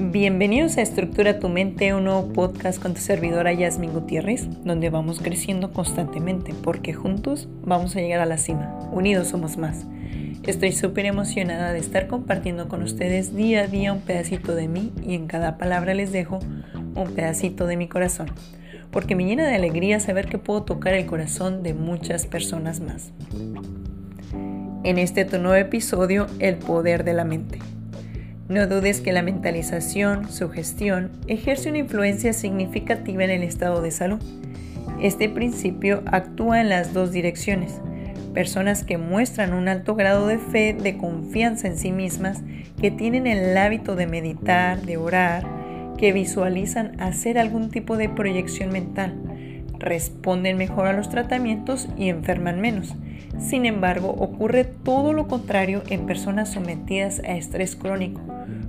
Bienvenidos a Estructura tu Mente, un nuevo podcast con tu servidora Yasmin Gutiérrez, donde vamos creciendo constantemente, porque juntos vamos a llegar a la cima. Unidos somos más. Estoy súper emocionada de estar compartiendo con ustedes día a día un pedacito de mí y en cada palabra les dejo un pedacito de mi corazón, porque me llena de alegría saber que puedo tocar el corazón de muchas personas más. En este tu nuevo episodio, El poder de la mente. No dudes que la mentalización, sugestión, ejerce una influencia significativa en el estado de salud. Este principio actúa en las dos direcciones. Personas que muestran un alto grado de fe, de confianza en sí mismas, que tienen el hábito de meditar, de orar, que visualizan hacer algún tipo de proyección mental, responden mejor a los tratamientos y enferman menos. Sin embargo, ocurre todo lo contrario en personas sometidas a estrés crónico,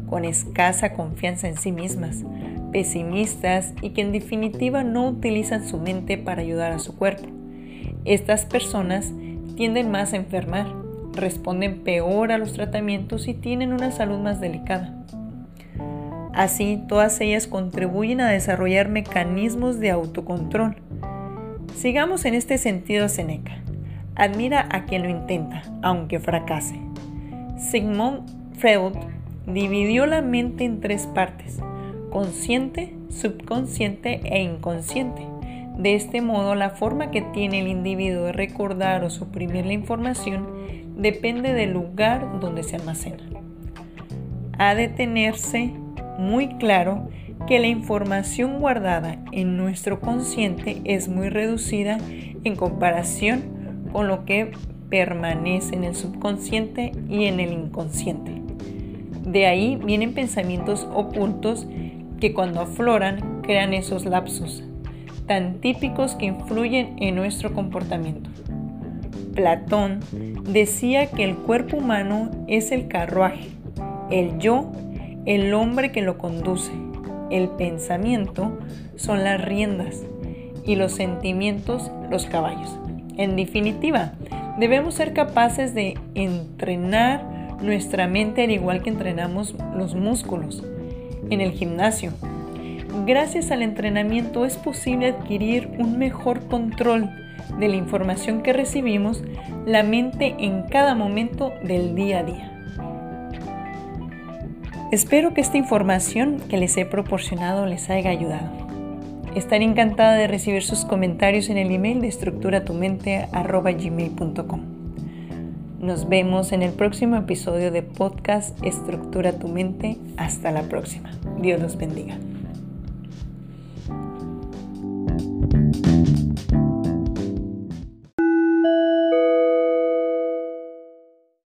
con escasa confianza en sí mismas, pesimistas y que en definitiva no utilizan su mente para ayudar a su cuerpo. Estas personas tienden más a enfermar, responden peor a los tratamientos y tienen una salud más delicada. Así, todas ellas contribuyen a desarrollar mecanismos de autocontrol. Sigamos en este sentido Seneca. Admira a quien lo intenta, aunque fracase. Sigmund Freud dividió la mente en tres partes, consciente, subconsciente e inconsciente. De este modo, la forma que tiene el individuo de recordar o suprimir la información depende del lugar donde se almacena. Ha de tenerse muy claro que la información guardada en nuestro consciente es muy reducida en comparación con lo que permanece en el subconsciente y en el inconsciente. De ahí vienen pensamientos ocultos que cuando afloran crean esos lapsos, tan típicos que influyen en nuestro comportamiento. Platón decía que el cuerpo humano es el carruaje, el yo, el hombre que lo conduce, el pensamiento son las riendas y los sentimientos los caballos. En definitiva, debemos ser capaces de entrenar nuestra mente al igual que entrenamos los músculos en el gimnasio. Gracias al entrenamiento es posible adquirir un mejor control de la información que recibimos la mente en cada momento del día a día. Espero que esta información que les he proporcionado les haya ayudado. Estaré encantada de recibir sus comentarios en el email de estructuratumente.gmail.com. Nos vemos en el próximo episodio de podcast Estructura tu mente. Hasta la próxima. Dios los bendiga.